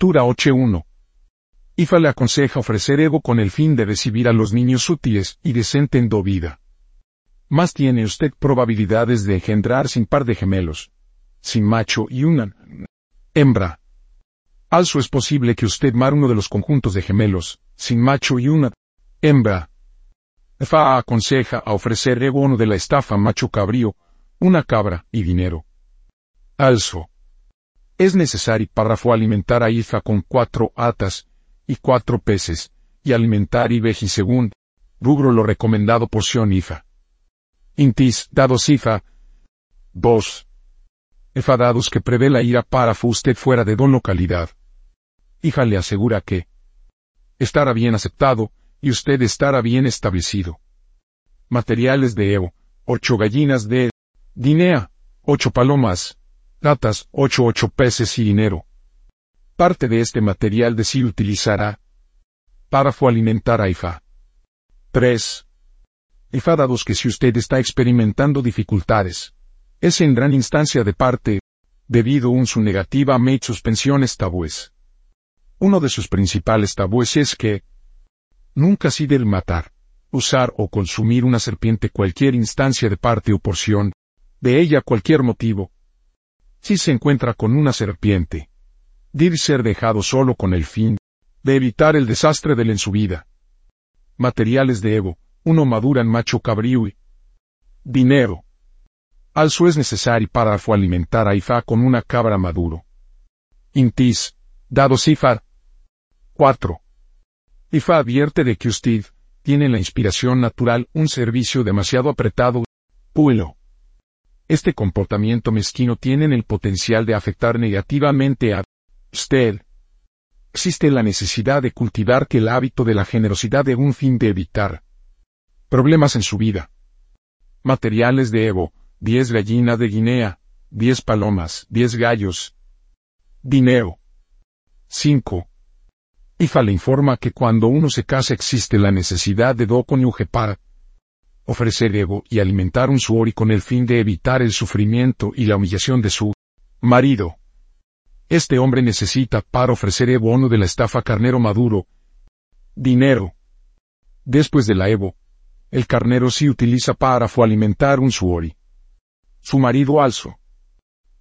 Lectura 8.1. IFA le aconseja ofrecer ego con el fin de recibir a los niños útiles y decente en vida. Más tiene usted probabilidades de engendrar sin par de gemelos, sin macho y una hembra. Also es posible que usted mar uno de los conjuntos de gemelos, sin macho y una hembra. FA aconseja a ofrecer ego uno de la estafa macho cabrío, una cabra y dinero. Also. Es necesario párrafo alimentar a IFA con cuatro atas y cuatro peces, y alimentar y veji según, rubro lo recomendado porción IFA. Intis, dados IFA. 2. Enfadados que prevé la ira párrafo usted fuera de don localidad. Hija le asegura que estará bien aceptado, y usted estará bien establecido. Materiales de Evo, ocho gallinas de Dinea, ocho palomas, ocho ocho peces y dinero. Parte de este material de sí utilizará párrafo alimentar a IFA. 3. IFA dados que si usted está experimentando dificultades, es en gran instancia de parte, debido a su negativa a suspensión suspensiones tabúes. Uno de sus principales tabúes es que nunca si del matar, usar o consumir una serpiente cualquier instancia de parte o porción, de ella cualquier motivo. Si se encuentra con una serpiente, debe ser dejado solo con el fin de evitar el desastre del en su vida. Materiales de ego, uno maduran macho cabrío y dinero. Also es necesario para alimentar a Ifa con una cabra maduro. Intis, dado Sifar, 4. IFA advierte de que usted tiene la inspiración natural un servicio demasiado apretado. Puelo. Este comportamiento mezquino tiene el potencial de afectar negativamente a usted. Existe la necesidad de cultivar que el hábito de la generosidad de un fin de evitar problemas en su vida. Materiales de Evo, 10 gallina de Guinea, 10 palomas, 10 gallos. Dinero. 5. IFA le informa que cuando uno se casa existe la necesidad de do cónyuge para ofrecer ego y alimentar un suori con el fin de evitar el sufrimiento y la humillación de su marido. Este hombre necesita para ofrecer Evo uno de la estafa carnero maduro. Dinero. Después de la Evo, el carnero sí utiliza para alimentar un suori. Su marido also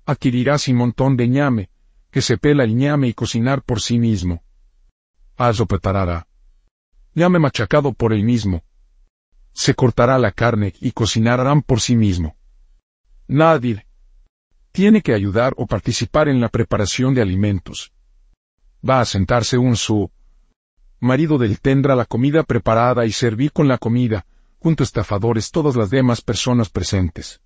adquirirá sin montón de ñame, que se pela el ñame y cocinar por sí mismo. Aso preparará. Llame machacado por él mismo. Se cortará la carne y cocinarán por sí mismo. Nadie tiene que ayudar o participar en la preparación de alimentos. Va a sentarse un su marido del tendrá la comida preparada y servir con la comida, junto a estafadores todas las demás personas presentes.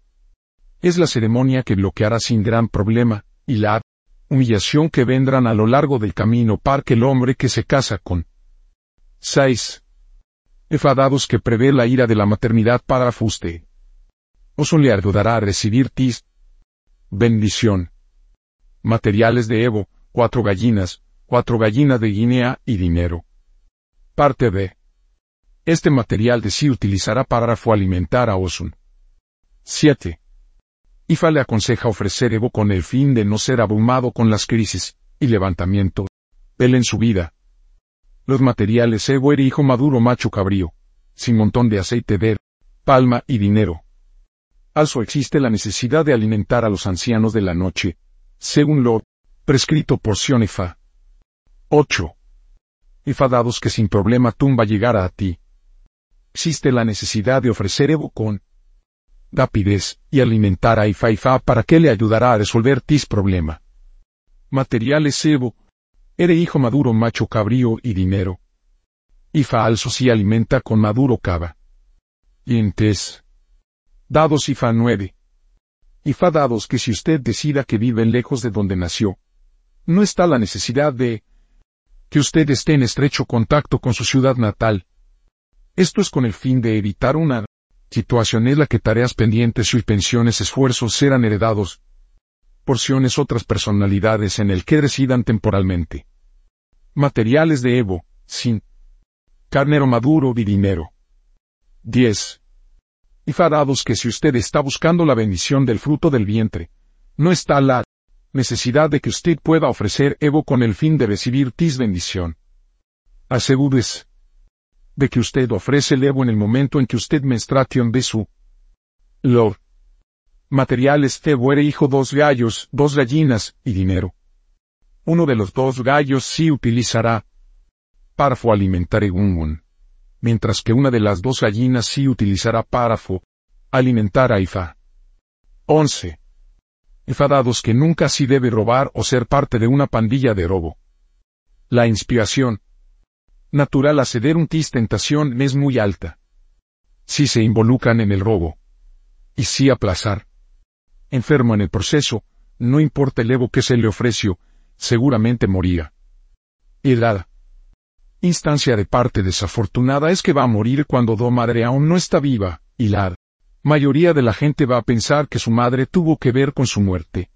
Es la ceremonia que bloqueará sin gran problema, y la humillación que vendrán a lo largo del camino para que el hombre que se casa con 6. Enfadados que prevé la ira de la maternidad para fuste. Oso le ayudará a recibir tis. Bendición. Materiales de Evo, cuatro gallinas, cuatro gallinas de Guinea y dinero. Parte B. Este material de sí utilizará para alimentar a Osun. 7. IFA le aconseja ofrecer Evo con el fin de no ser abrumado con las crisis y levantamiento. Él en su vida. Los materiales era hijo maduro macho cabrío, sin montón de aceite de palma y dinero. Also existe la necesidad de alimentar a los ancianos de la noche, según lo prescrito por Sionefa. 8. IFA dados que sin problema tumba llegara a ti. Existe la necesidad de ofrecer Evo con rapidez, y alimentar a Ifaifa para que le ayudará a resolver tis problema. Materiales Evo. Ere hijo maduro macho cabrío y dinero. Ifa also si alimenta con maduro cava. Yentes. Dados Ifa 9. Ifa dados que si usted decida que vive lejos de donde nació, no está la necesidad de que usted esté en estrecho contacto con su ciudad natal. Esto es con el fin de evitar una situación es la que tareas pendientes y pensiones esfuerzos serán heredados. Porciones otras personalidades en el que residan temporalmente. Materiales de Evo, sin. Carnero maduro y dinero. 10. Y farados que si usted está buscando la bendición del fruto del vientre, no está la Necesidad de que usted pueda ofrecer Evo con el fin de recibir tis bendición. Asegúrese de que usted ofrece el Evo en el momento en que usted menstruación de su Lord. Materiales Evo era hijo dos gallos, dos gallinas y dinero. Uno de los dos gallos sí utilizará párafo alimentar egungun, mientras que una de las dos gallinas sí utilizará párafo alimentar a Ifa. 11. Enfadados que nunca sí debe robar o ser parte de una pandilla de robo. La inspiración natural a ceder un tis tentación es muy alta. Si se involucran en el robo. Y si aplazar. Enfermo en el proceso, no importa el evo que se le ofreció, seguramente moría. Edad. Instancia de parte desafortunada es que va a morir cuando do madre aún no está viva, y la mayoría de la gente va a pensar que su madre tuvo que ver con su muerte.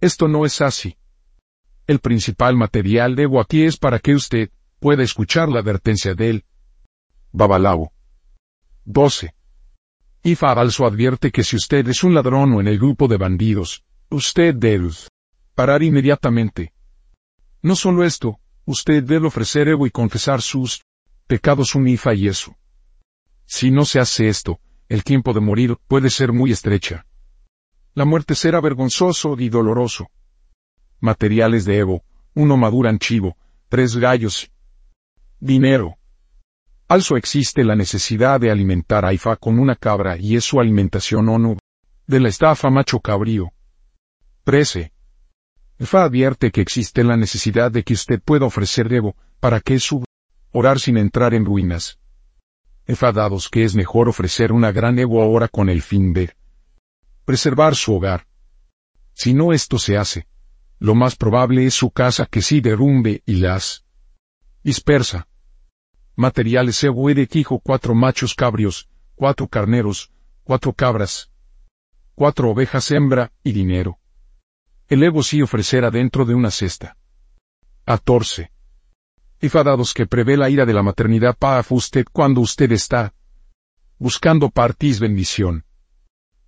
Esto no es así. El principal material de aquí es para que usted pueda escuchar la advertencia de él. Babalao. 12. Ifa also advierte que si usted es un ladrón o en el grupo de bandidos, usted debe parar inmediatamente. No solo esto, usted debe ofrecer Evo y confesar sus pecados un Ifa y eso. Si no se hace esto, el tiempo de morir puede ser muy estrecha. La muerte será vergonzoso y doloroso. Materiales de Evo, uno maduran chivo, tres gallos. Dinero. Also existe la necesidad de alimentar a Ifa con una cabra y es su alimentación o no. De la estafa macho cabrío. 13. Ifa advierte que existe la necesidad de que usted pueda ofrecer Evo, para que su orar sin entrar en ruinas enfadados que es mejor ofrecer una gran ego ahora con el fin de preservar su hogar. Si no esto se hace, lo más probable es su casa que sí derrumbe y las dispersa. Materiales ego de quijo cuatro machos cabrios, cuatro carneros, cuatro cabras, cuatro ovejas hembra y dinero. El ego sí ofrecerá dentro de una cesta. 14 enfadados que prevé la ira de la maternidad para usted cuando usted está buscando partis bendición.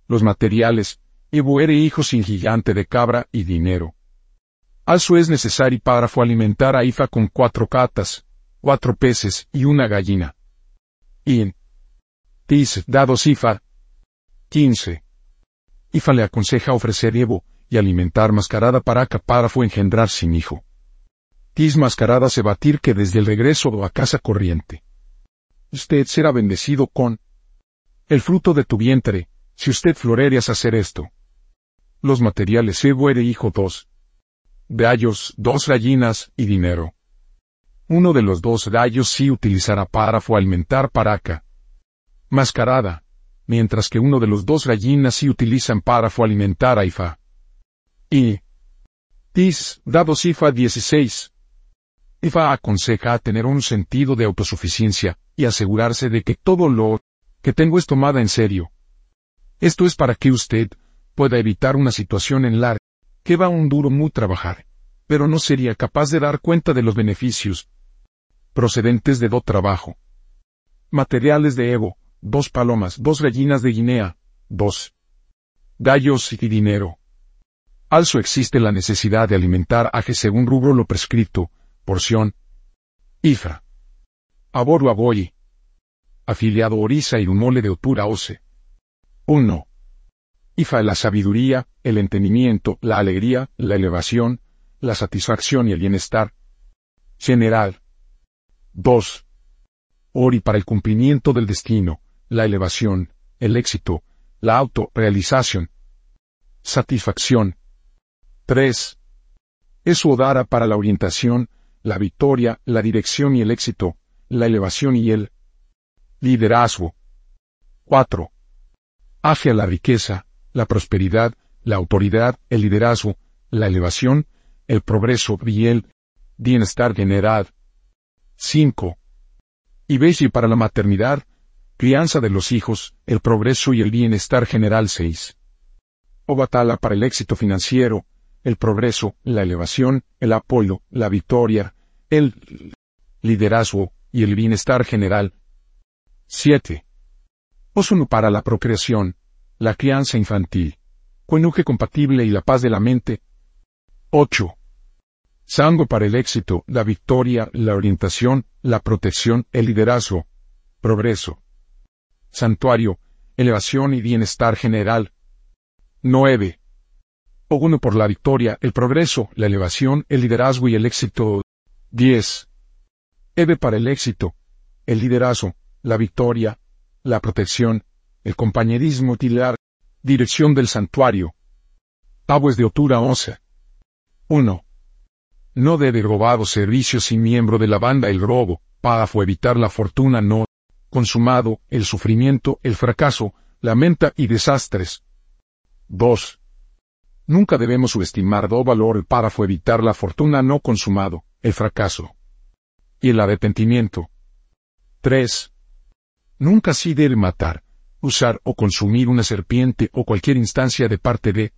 Los materiales, y buere hijos sin gigante de cabra y dinero. Also es necesario para alimentar a Ifa con cuatro catas, cuatro peces y una gallina. Y tis dados Ifa. 15. Ifa le aconseja ofrecer Evo y alimentar mascarada para que para engendrar sin hijo. Tis mascarada se batir que desde el regreso a casa corriente. Usted será bendecido con el fruto de tu vientre, si usted florerías hacer esto. Los materiales se de hijo dos. Gallos, dos gallinas y dinero. Uno de los dos gallos sí utilizará párafo alimentar paraca. Mascarada, mientras que uno de los dos gallinas sí utilizan párafo alimentar aifa. Y tis, dados ifa 16, IFA aconseja tener un sentido de autosuficiencia y asegurarse de que todo lo que tengo es tomada en serio. Esto es para que usted pueda evitar una situación en la que va un duro muy trabajar, pero no sería capaz de dar cuenta de los beneficios procedentes de do trabajo. Materiales de Evo, dos palomas, dos gallinas de Guinea, dos gallos y dinero. Also existe la necesidad de alimentar a según rubro lo prescrito, Porción. IFA. Aboru Aboyi. Afiliado Orisa y mole de Otura Ose. 1. IFA la sabiduría, el entendimiento, la alegría, la elevación, la satisfacción y el bienestar. General. 2. Ori para el cumplimiento del destino, la elevación, el éxito, la autorrealización. Satisfacción. 3. Es Odara para la orientación, la victoria, la dirección y el éxito, la elevación y el liderazgo. 4. Hacia la riqueza, la prosperidad, la autoridad, el liderazgo, la elevación, el progreso y el bienestar general. 5. Y para la maternidad, crianza de los hijos, el progreso y el bienestar general 6. O batala para el éxito financiero, el progreso, la elevación, el apoyo, la victoria, el liderazgo y el bienestar general. 7. Osuno para la procreación, la crianza infantil, coenuque compatible y la paz de la mente. 8. Sango para el éxito, la victoria, la orientación, la protección, el liderazgo. Progreso. Santuario, elevación y bienestar general. 9. Uno por la victoria, el progreso, la elevación, el liderazgo y el éxito. 10. Eve para el éxito, el liderazgo, la victoria, la protección, el compañerismo tilar, dirección del santuario. Tabues de Otura 11. 1. No debe robado servicios sin miembro de la banda el robo, para evitar la fortuna no consumado, el sufrimiento, el fracaso, la menta y desastres. 2. Nunca debemos subestimar do valor para evitar la fortuna no consumado, el fracaso y el arrepentimiento. 3. Nunca sí debe matar, usar o consumir una serpiente o cualquier instancia de parte de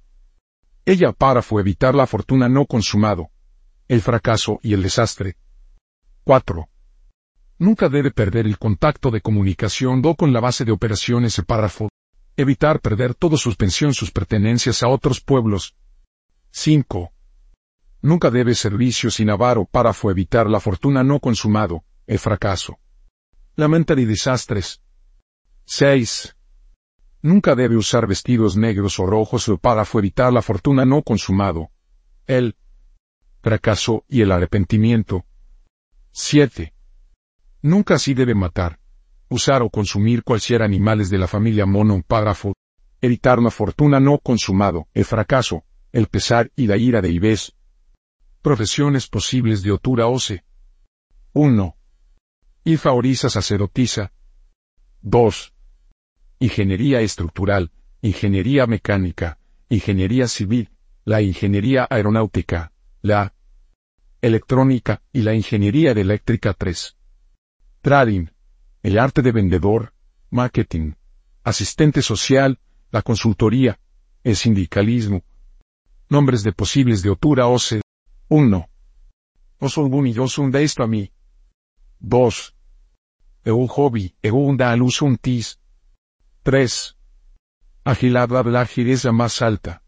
ella para evitar la fortuna no consumado, el fracaso y el desastre. 4. Nunca debe perder el contacto de comunicación do con la base de operaciones el párrafo. Evitar perder toda suspensión sus pertenencias a otros pueblos. 5. Nunca debe servicio sin avaro para evitar la fortuna no consumado, el fracaso. Lamentar y desastres. 6. Nunca debe usar vestidos negros o rojos para evitar la fortuna no consumado, el fracaso y el arrepentimiento. 7. Nunca sí debe matar, usar o consumir cualquier animales de la familia mono párrafo, evitar la fortuna no consumado, el fracaso, el pesar y la ira de Ibés. Profesiones posibles de Otura Ose. 1. Ifa Orisa sacerdotisa. 2. Ingeniería estructural, ingeniería mecánica, ingeniería civil, la ingeniería aeronáutica, la electrónica y la ingeniería de eléctrica 3. Trading, el arte de vendedor, marketing, asistente social, la consultoría, el sindicalismo. Nombres de posibles de Otura Ose. 1. Osolgun y Yosun de esto a mí. 2. Eu hobby, eu un un tis. 3. Agilada la gireza más alta.